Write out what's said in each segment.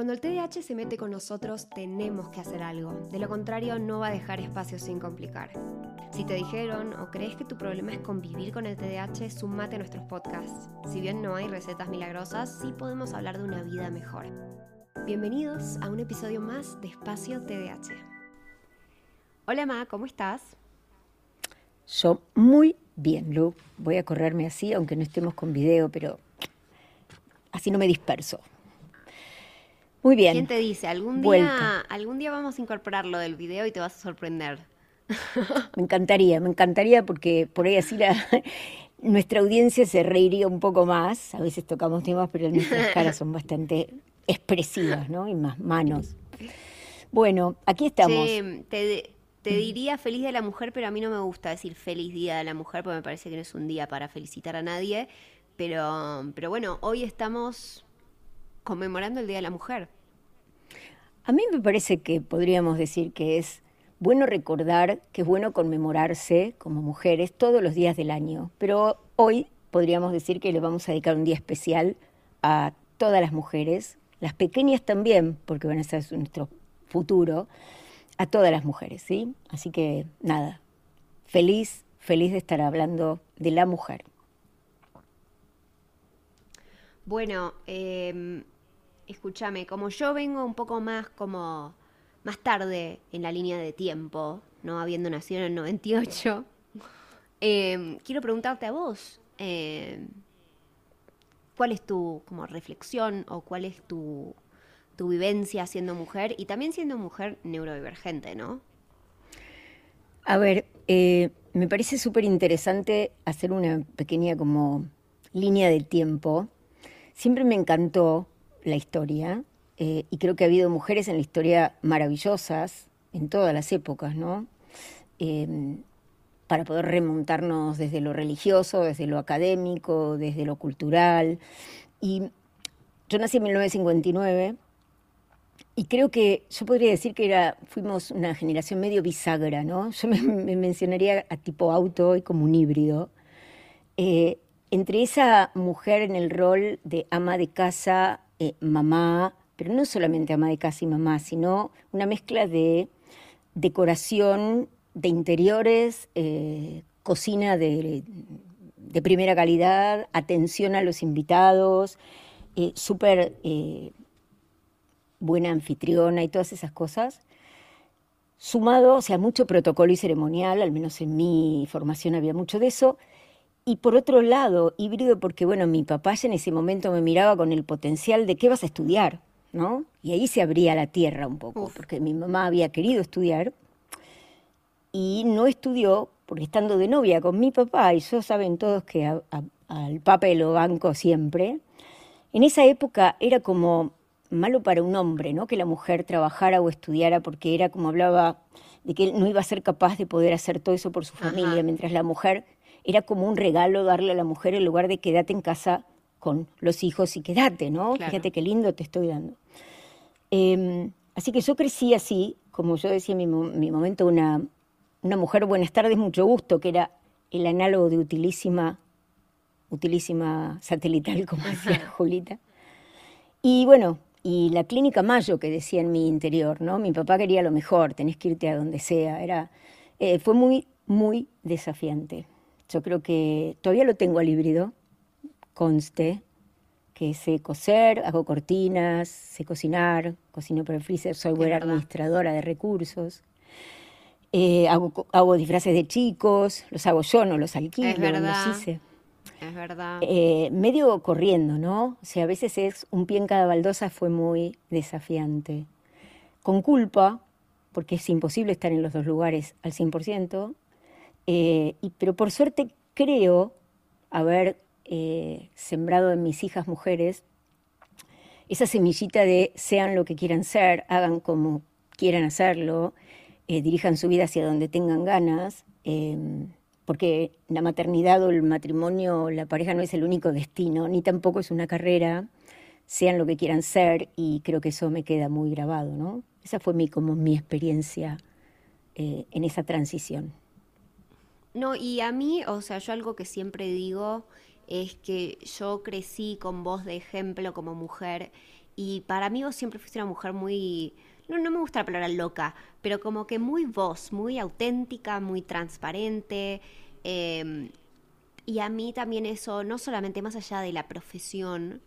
Cuando el TDAH se mete con nosotros, tenemos que hacer algo. De lo contrario, no va a dejar espacio sin complicar. Si te dijeron o crees que tu problema es convivir con el TDAH, sumate a nuestros podcasts. Si bien no hay recetas milagrosas, sí podemos hablar de una vida mejor. Bienvenidos a un episodio más de Espacio TDAH. Hola Ma, ¿cómo estás? Yo muy bien, Lu. Voy a correrme así, aunque no estemos con video, pero así no me disperso. Muy bien. ¿Quién te dice? Algún día, algún día vamos a incorporarlo del video y te vas a sorprender. Me encantaría, me encantaría porque por ahí así la, nuestra audiencia se reiría un poco más. A veces tocamos temas, pero nuestras caras son bastante expresivas, ¿no? Y más manos. Bueno, aquí estamos. te, te diría feliz de la mujer, pero a mí no me gusta decir feliz día de la mujer porque me parece que no es un día para felicitar a nadie. Pero, pero bueno, hoy estamos conmemorando el Día de la Mujer. A mí me parece que podríamos decir que es bueno recordar, que es bueno conmemorarse como mujeres todos los días del año, pero hoy podríamos decir que le vamos a dedicar un día especial a todas las mujeres, las pequeñas también, porque van a ser nuestro futuro, a todas las mujeres, ¿sí? Así que nada, feliz, feliz de estar hablando de la mujer. Bueno, eh, escúchame, como yo vengo un poco más como más tarde en la línea de tiempo, no habiendo nacido en el 98, em, quiero preguntarte a vos, em, ¿cuál es tu como reflexión o cuál es tu, tu vivencia siendo mujer y también siendo mujer neurodivergente, ¿no? A ver, eh, me parece súper interesante hacer una pequeña como línea de tiempo. Siempre me encantó la historia eh, y creo que ha habido mujeres en la historia maravillosas en todas las épocas, ¿no? Em, para poder remontarnos desde lo religioso, desde lo académico, desde lo cultural. Y yo nací en 1959 y creo que yo podría decir que era, fuimos una generación medio bisagra, ¿no? Yo me, mencionaría a tipo auto y como un híbrido. Eh, entre esa mujer en el rol de ama de casa, eh, mamá, pero no solamente ama de casa y mamá, sino una mezcla de decoración, de interiores, eh, cocina de, primera calidad, atención a los invitados, eh, súper buena anfitriona y todas esas cosas. Sumado, o sea, mucho protocolo y ceremonial, al menos en mi formación había mucho de eso, y por otro lado, híbrido porque, bueno, mi papá ya en ese momento me miraba con el potencial de qué vas a estudiar, ¿no? Y ahí se abría la tierra un poco, porque mi mamá había querido estudiar y no estudió porque estando de novia con mi papá, y yo saben todos que al papa lo banco siempre, en esa época era como malo para un hombre, ¿no? Que la mujer trabajara o estudiara porque era como hablaba de que él no iba a ser capaz de poder hacer todo eso por su familia, mientras la mujer era como un regalo darle a la mujer en lugar de quédate en casa con los hijos y quédate, ¿no? Fíjate qué lindo te estoy dando. Em, así que yo crecí así, como yo decía en mi, momento, una, una mujer, buenas tardes, mucho gusto, que era el análogo de utilísima, utilísima satelital, como decía Julita. Y bueno, y la clínica Mayo que decía en mi interior, ¿no? Mi papá quería lo mejor, tenés que irte a donde sea. Era, eh, fue muy, muy desafiante. Yo creo que todavía lo tengo al híbrido, conste, que sé coser, hago cortinas, sé cocinar, cocino para el freezer, soy buena administradora de recursos. Eh, hago, hago, disfraces de chicos, los hago yo, no los alquilo, es verdad. los hice. Es verdad. Eh, medio corriendo, ¿no? O sea, a veces es un pie en cada baldosa fue muy desafiante. Con culpa, porque es imposible estar en los dos lugares al 100%, eh, pero por suerte creo haber eh, sembrado en mis hijas mujeres esa semillita de sean lo que quieran ser, hagan como quieran hacerlo, eh, dirijan su vida hacia donde tengan ganas, em, porque la maternidad o el matrimonio, la pareja no es el único destino, ni tampoco es una carrera, sean lo que quieran ser, y creo que eso me queda muy grabado, ¿no? Esa fue mi, como mi experiencia en esa transición. No, y a mí, o sea, yo algo que siempre digo es que yo crecí con voz de ejemplo como mujer Y para mí vos siempre fuiste una mujer muy, no, no me gusta la palabra loca, pero como que muy vos, muy auténtica, muy transparente. Em, y a mí también eso, no solamente más allá de la profesión,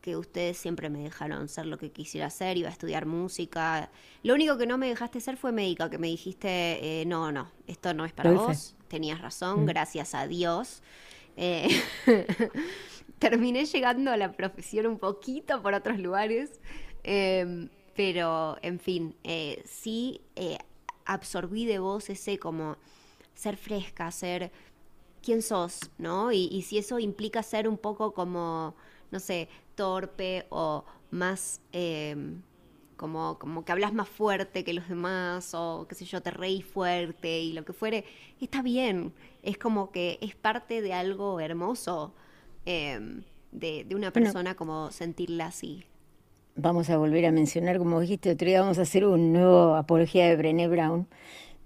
que ustedes siempre me dejaron ser lo que quisiera hacer, iba a estudiar música. Lo único que no me dejaste ser fue médica, que me dijiste, eh, no, no, esto no es para vos, tenías razón, mm. gracias a Dios. Eh, terminé llegando a la profesión un poquito por otros lugares, em, pero en fin, eh, sí absorbí de vos ese como ser fresca, ser quién sos, ¿no? y si eso implica ser un poco como no sé, torpe o más em, como, como que hablas más fuerte que los demás o qué sé yo, te reí fuerte y lo que fuere, está bien. Es como que es parte de algo hermoso em, de, una persona como sentirla así. Vamos a volver a mencionar, como dijiste otro día, vamos a hacer un nuevo apología de Brené Brown,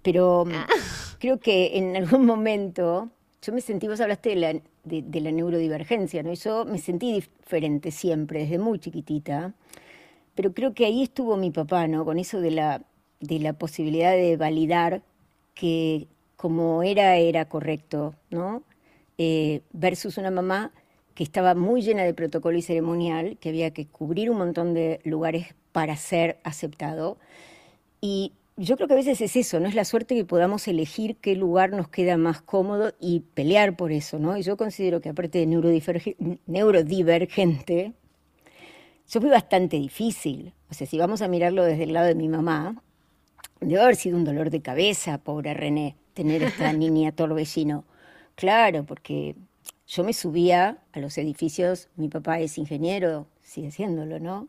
pero ah. creo que en algún momento yo me sentí, vos hablaste de la, de, la neurodivergencia, ¿no? Y yo me sentí diferente siempre, desde muy chiquitita, pero creo que ahí estuvo mi papá, ¿no? Con eso de la, de la posibilidad de validar que como era, era correcto, ¿no? Eh, versus una mamá que estaba muy llena de protocolo y ceremonial, que había que cubrir un montón de lugares para ser aceptado. Y yo creo que a veces es eso, ¿no? Es la suerte que podamos elegir qué lugar nos queda más cómodo y pelear por eso, ¿no? Y yo considero que aparte de neurodivergente, yo fui bastante difícil. O sea, si vamos a mirarlo desde el lado de mi mamá, debe haber sido un dolor de cabeza, pobre René, tener esta niña torbellino. Claro, porque yo me subía a los edificios, mi papá es ingeniero, sigue siéndolo, ¿no?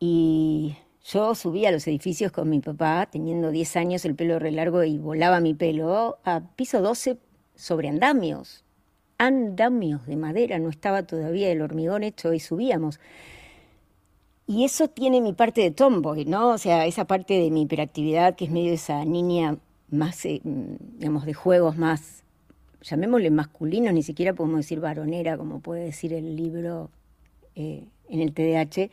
Y yo subía a los edificios con mi papá, teniendo 10 años, el pelo re largo y volaba mi pelo, a piso 12 sobre andamios. Andamios de madera, no estaba todavía el hormigón hecho y subíamos. Y eso tiene mi parte de tomboy, ¿no? O sea, esa parte de mi hiperactividad, que es medio esa niña más, eh, digamos, de juegos más, llamémosle masculinos, ni siquiera podemos decir varonera, como puede decir el libro eh, en el TDAH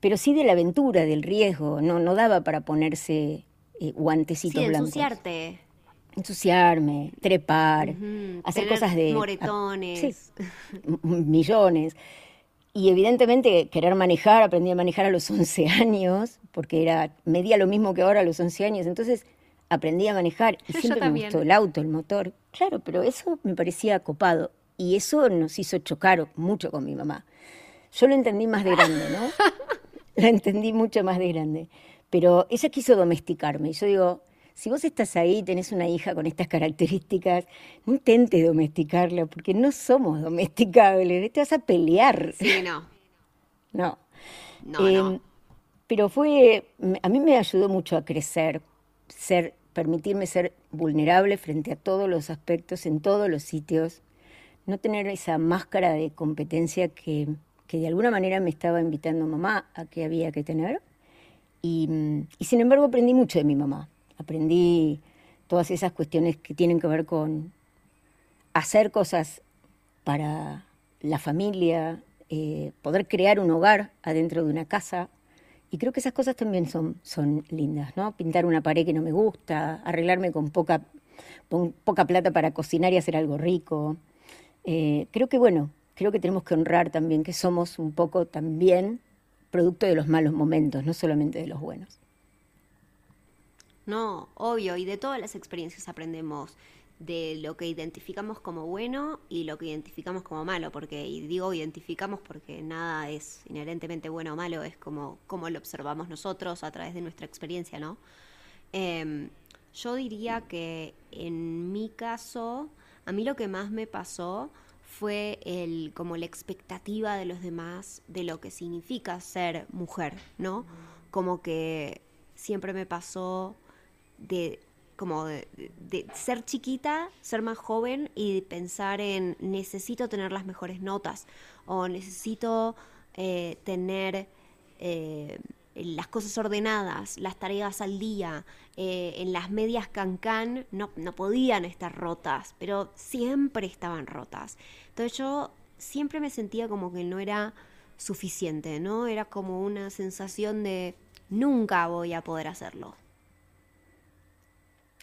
pero sí de la aventura, del riesgo, no, no daba para ponerse eh, guantecitos sí, ensuciarte. Ensuciarme, trepar, hacer cosas de... Moretones. millones. Y evidentemente querer manejar, aprendí a manejar a los 11 años, porque era medía lo mismo que ahora a los 11 años, entonces aprendí a manejar y siempre me gustó el auto, el motor. Claro, pero eso me parecía copado y eso nos hizo chocar mucho con mi mamá. Yo lo entendí más de grande, ¿no? la entendí mucho más de grande. Pero ella quiso domesticarme. Y yo digo, si vos estás ahí, tenés una hija con estas características, no intentes domesticarla, porque no somos domesticables, te vas a pelear. Sí, no. No. No, no. Em, pero fue, a mí me ayudó mucho a crecer, ser, permitirme ser vulnerable frente a todos los aspectos, en todos los sitios, no tener esa máscara de competencia que que de alguna manera me estaba invitando mamá a que había que tener. Y, sin embargo aprendí mucho de mi mamá. Aprendí todas esas cuestiones que tienen que ver con hacer cosas para la familia, eh, poder crear un hogar adentro de una casa. Y creo que esas cosas también son, son lindas, ¿no? Pintar una pared que no me gusta, arreglarme con poca, con poca plata para cocinar y hacer algo rico. Eh, creo que, bueno, creo que tenemos que honrar también que somos un poco también producto de los malos momentos, no solamente de los buenos. No, obvio, y de todas las experiencias aprendemos de lo que identificamos como bueno y lo que identificamos como malo, porque, y digo identificamos porque nada es inherentemente bueno o malo, es como, lo observamos nosotros a través de nuestra experiencia, ¿no? Em, yo diría que en mi caso, a mí lo que más me pasó fue el, como la expectativa de los demás de lo que significa ser mujer, ¿no? Como que siempre me pasó de como de, ser chiquita, ser más joven y pensar en necesito tener las mejores notas o necesito eh, tener eh, las cosas ordenadas, las tareas al día, eh, en las medias cancán no, no podían estar rotas, pero siempre estaban rotas. Entonces yo siempre me sentía como que no era suficiente, ¿no? Era como una sensación de nunca voy a poder hacerlo.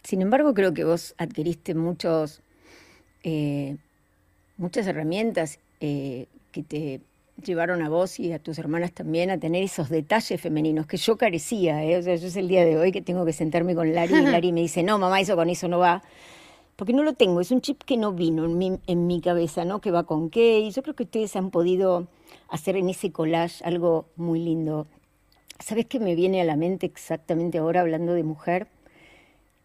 Sin embargo, creo que vos adquiriste muchos, eh, muchas herramientas eh, que te llevaron a vos y a tus hermanas también a tener esos detalles femeninos que yo carecía. ¿eh? O sea, yo es el día de hoy que tengo que sentarme con Lari y Lari me dice, no, mamá, eso con eso no va. Porque no lo tengo, es un chip que no vino en mi, en mi cabeza, ¿no? Que va con qué. Y yo creo que ustedes han podido hacer en ese collage algo muy lindo. ¿Sabes qué me viene a la mente exactamente ahora hablando de mujer?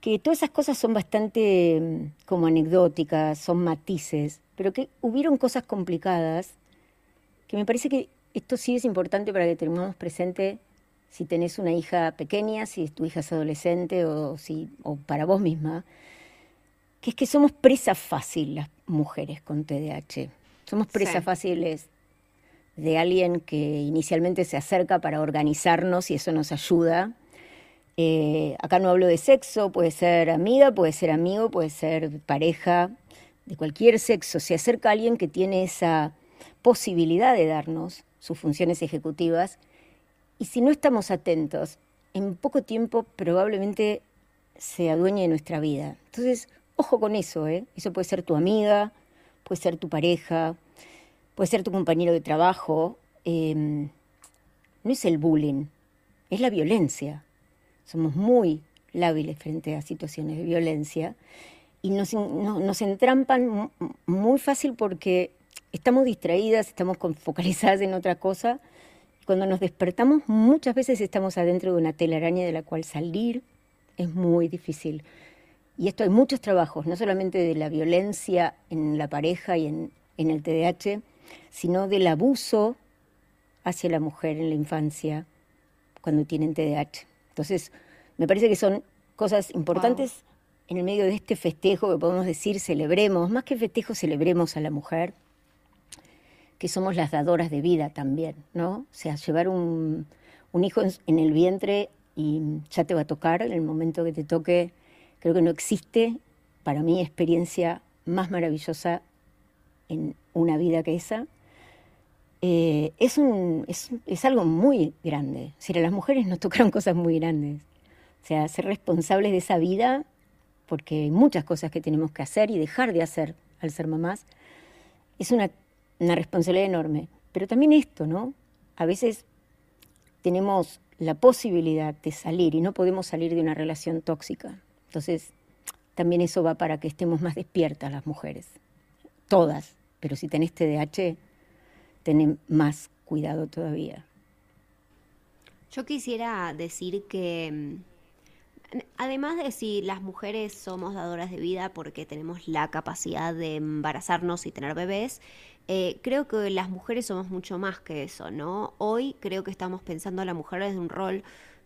Que todas esas cosas son bastante mm, como anecdóticas, son matices, pero que hubieron cosas complicadas que me parece que esto sí es importante para que tengamos presente si tenés una hija pequeña, si tu hija es adolescente o, si, o para vos misma, que es que somos presa fácil las mujeres con TDAH. Somos presas fáciles de alguien que inicialmente se acerca para organizarnos y eso nos ayuda. Eh, acá no hablo de sexo, puede ser amiga, puede ser amigo, puede ser pareja, de cualquier sexo. Se acerca alguien que tiene esa posibilidad de darnos sus funciones ejecutivas y si no estamos atentos, en poco tiempo probablemente se adueñe de nuestra vida. Entonces, ojo con eso, ¿eh? Eso puede ser tu amiga, puede ser tu pareja, puede ser tu compañero de trabajo. Em, no es el bullying, es la violencia. Somos muy lábiles frente a situaciones de violencia y nos, nos entrampan muy fácil porque estamos distraídas, estamos focalizadas en otra cosa. Cuando nos despertamos, muchas veces estamos adentro de una telaraña de la cual salir es muy difícil. Y esto hay muchos trabajos, no solamente de la violencia en la pareja y en, en el TDAH, sino del abuso hacia la mujer en la infancia cuando tienen TDAH. Entonces, me parece que son cosas importantes en el medio de este festejo que podemos decir celebremos, más que festejo celebremos a la mujer, que somos las dadoras de vida también, ¿no? O sea, llevar un, hijo en, el vientre y ya te va a tocar en el momento que te toque, creo que no existe para mí experiencia más maravillosa en una vida que esa. Eh, es, un, es, es, algo muy grande. Si a las mujeres nos tocaron cosas muy grandes. O sea, ser responsables de esa vida, porque hay muchas cosas que tenemos que hacer y dejar de hacer al ser mamás, es una una responsabilidad enorme. Pero también esto, ¿no? A veces tenemos la posibilidad de salir y no podemos salir de una relación tóxica. Entonces, también eso va para que estemos más despiertas las mujeres. Todas. Pero si tenés TDAH, tenés más cuidado todavía. Yo quisiera decir que mm, Además de si las mujeres somos dadoras de vida porque tenemos la capacidad de embarazarnos y tener bebés, eh, creo que las mujeres somos mucho más que eso, ¿no? Hoy creo que estamos pensando a la mujer desde un rol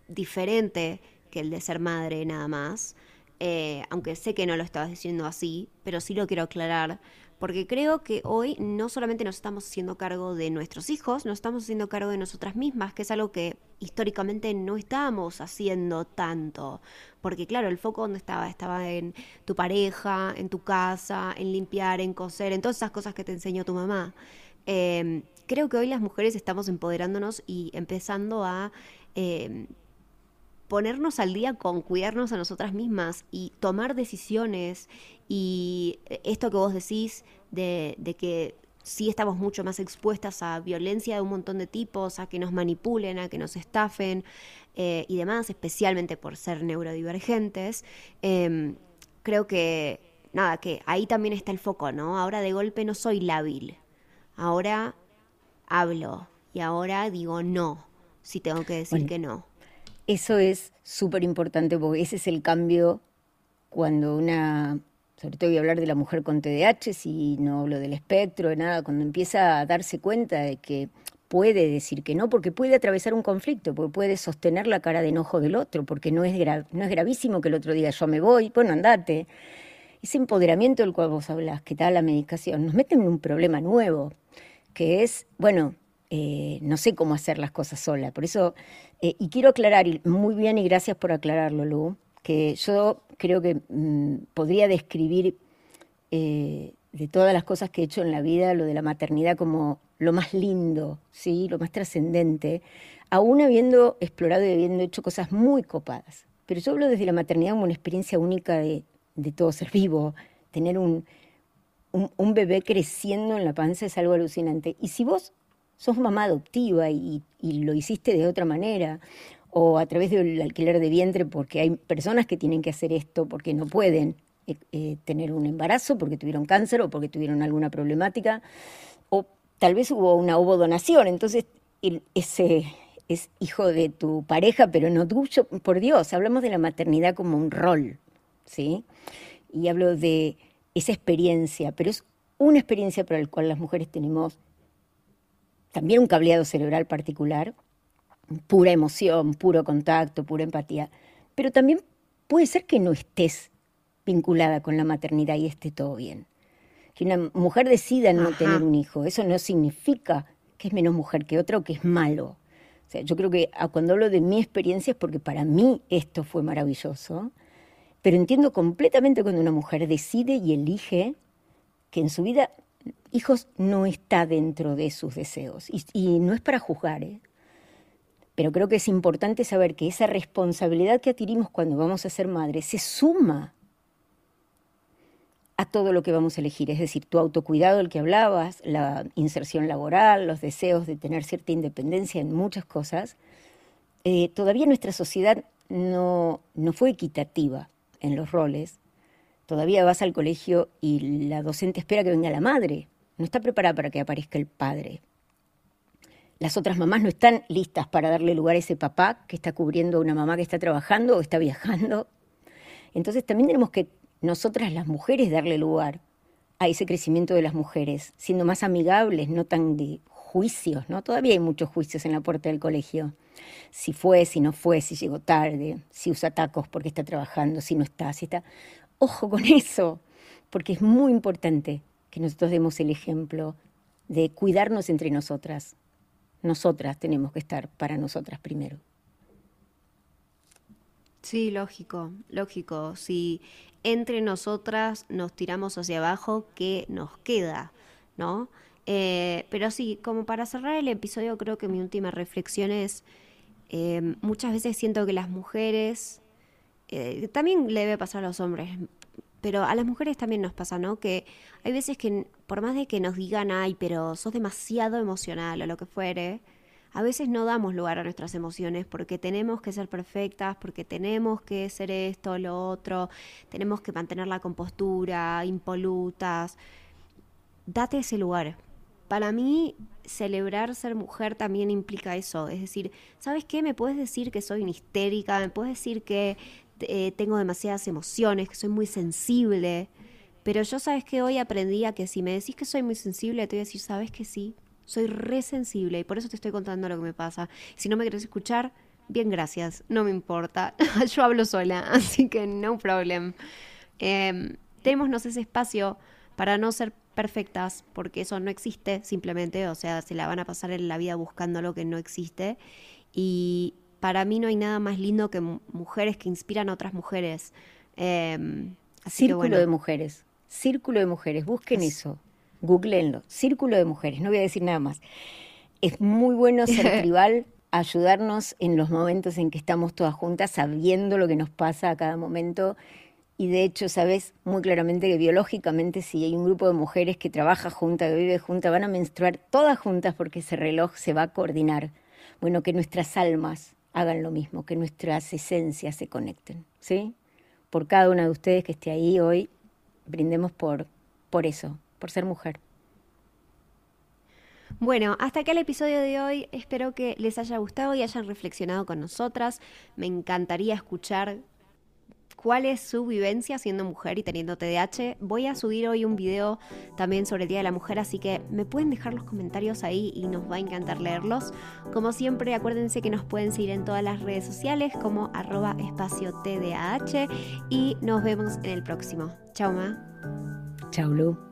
diferente que el de ser madre nada más, eh, aunque sé que no lo estabas diciendo así, pero sí lo quiero aclarar porque creo que hoy no solamente nos estamos haciendo cargo de nuestros hijos, nos estamos haciendo cargo de nosotras mismas, que es algo que históricamente no estábamos haciendo tanto. Porque claro, el foco donde estaba, estaba en tu pareja, en tu casa, en limpiar, en coser, en todas esas cosas que te enseñó tu mamá. Em, creo que hoy las mujeres estamos empoderándonos y empezando a... Em, ponernos al día con cuidarnos a nosotras mismas y tomar decisiones y esto que vos decís de, que sí estamos mucho más expuestas a violencia de un montón de tipos, a que nos manipulen, a que nos estafen eh, y demás, especialmente por ser neurodivergentes, em, creo que, nada, que ahí también está el foco, ¿no? Ahora de golpe no soy lábil, ahora hablo y ahora digo no, si tengo que decir que no. Eso es súper importante porque ese es el cambio cuando una, sobre todo voy a hablar de la mujer con TDAH, si no hablo del espectro, de nada, cuando empieza a darse cuenta de que puede decir que no, porque puede atravesar un conflicto, porque puede sostener la cara de enojo del otro, porque no es, no es gravísimo que el otro diga yo me voy, bueno, andate. Ese empoderamiento del cual vos hablas, que da la medicación, nos mete en un problema nuevo, que es, bueno, eh, no sé cómo hacer las cosas sola. Por eso, eh, y quiero aclarar, muy bien y gracias por aclararlo, Lu, que yo creo que mm, podría describir eh, de todas las cosas que he hecho en la vida, lo de la maternidad como lo más lindo, ¿sí? lo más trascendente, aún habiendo explorado y habiendo hecho cosas muy copadas. Pero yo hablo desde la maternidad como una experiencia única de, todo ser vivo. Tener un, un, bebé creciendo en la panza es algo alucinante. Y si vos sos mamá adoptiva y, lo hiciste de otra manera, o a través del alquiler de vientre, porque hay personas que tienen que hacer esto porque no pueden eh, eh, tener un embarazo, porque tuvieron cáncer o porque tuvieron alguna problemática, o tal vez hubo una donación, entonces ese es hijo de tu pareja, pero no tuyo, por Dios, hablamos de la maternidad como un rol, ¿sí? Y hablo de esa experiencia, pero es una experiencia para la cual las mujeres tenemos también un cableado cerebral particular, pura emoción, puro contacto, pura empatía, pero también puede ser que no estés vinculada con la maternidad y esté todo bien. Que una mujer decida no tener un hijo, eso no significa que es menos mujer que otra o que es malo. O sea, yo creo que ah, cuando hablo de mi experiencia es porque para mí esto fue maravilloso, pero entiendo completamente cuando una mujer decide y elige que en su vida hijos no está dentro de sus deseos. Y, no es para juzgar, ¿eh? Pero creo que es importante saber que esa responsabilidad que adquirimos cuando vamos a ser madres se suma a todo lo que vamos a elegir, es decir, tu autocuidado, el que hablabas, la inserción laboral, los deseos de tener cierta independencia en muchas cosas, eh, todavía nuestra sociedad no, no fue equitativa en los roles. Todavía vas al colegio y la docente espera que venga la madre, no está preparada para que aparezca el padre las otras mamás no están listas para darle lugar a ese papá que está cubriendo a una mamá que está trabajando o está viajando. Entonces también tenemos que nosotras las mujeres darle lugar a ese crecimiento de las mujeres, siendo más amigables, no tan de juicios, ¿no? Todavía hay muchos juicios en la puerta del colegio. Si fue, si no fue, si llegó tarde, si usa tacos porque está trabajando, si no está, si está. Ojo con eso, porque es muy importante que nosotros demos el ejemplo de cuidarnos entre nosotras, nosotras tenemos que estar para nosotras primero. Sí, lógico, lógico. Si entre nosotras nos tiramos hacia abajo, ¿qué nos queda? ¿No? Eh, pero sí, como para cerrar el episodio, creo que mi última reflexión es, eh, muchas veces siento que las mujeres, eh, también le debe pasar a los hombres, pero a las mujeres también nos pasa, ¿no? Que hay veces que por más de que nos digan, ay, pero sos demasiado emocional o lo que fuere, a veces no damos lugar a nuestras emociones porque tenemos que ser perfectas, porque tenemos que ser esto, o lo otro, tenemos que mantener la compostura, impolutas. Date ese lugar. Para mí, celebrar ser mujer también implica eso. Es decir, ¿sabes qué? Me puedes decir que soy una histérica, me puedes decir que eh, tengo demasiadas emociones, que soy muy sensible. Pero yo sabes que hoy aprendí a que si me decís que soy muy sensible, te voy a decir, sabes que sí, soy re sensible y por eso te estoy contando lo que me pasa. Si no me querés escuchar, bien, gracias, no me importa. yo hablo sola, así que no problem. Eh, démonos ese espacio para no ser perfectas, porque eso no existe simplemente, o sea, se la van a pasar en la vida buscando lo que no existe. Y para mí no hay nada más lindo que mujeres que inspiran a otras mujeres. Em, Círculo de mujeres. Círculo de mujeres. Busquen eso. Googleenlo. Círculo de mujeres. No voy a decir nada más. Es muy bueno ser tribal, ayudarnos en los momentos en que estamos todas juntas, sabiendo lo que nos pasa a cada momento. Y de hecho, sabes muy claramente que biológicamente, si hay un grupo de mujeres que trabaja junta, que vive junta, van a menstruar todas juntas porque ese reloj se va a coordinar. Bueno, que nuestras almas hagan lo mismo, que nuestras esencias se conecten, ¿sí? Por cada una de ustedes que esté ahí hoy, brindemos por, por eso, por ser mujer. Bueno, hasta acá el episodio de hoy. Espero que les haya gustado y hayan reflexionado con nosotras. Me encantaría escuchar cuál es su vivencia siendo mujer y teniendo TDAH. Voy a subir hoy un video también sobre el Día de la Mujer, así que me pueden dejar los comentarios ahí y nos va a encantar leerlos. Como siempre, acuérdense que nos pueden seguir en todas las redes sociales como arroba espacio TDAH y nos vemos en el próximo. Chao, Ma. Chao, Lu.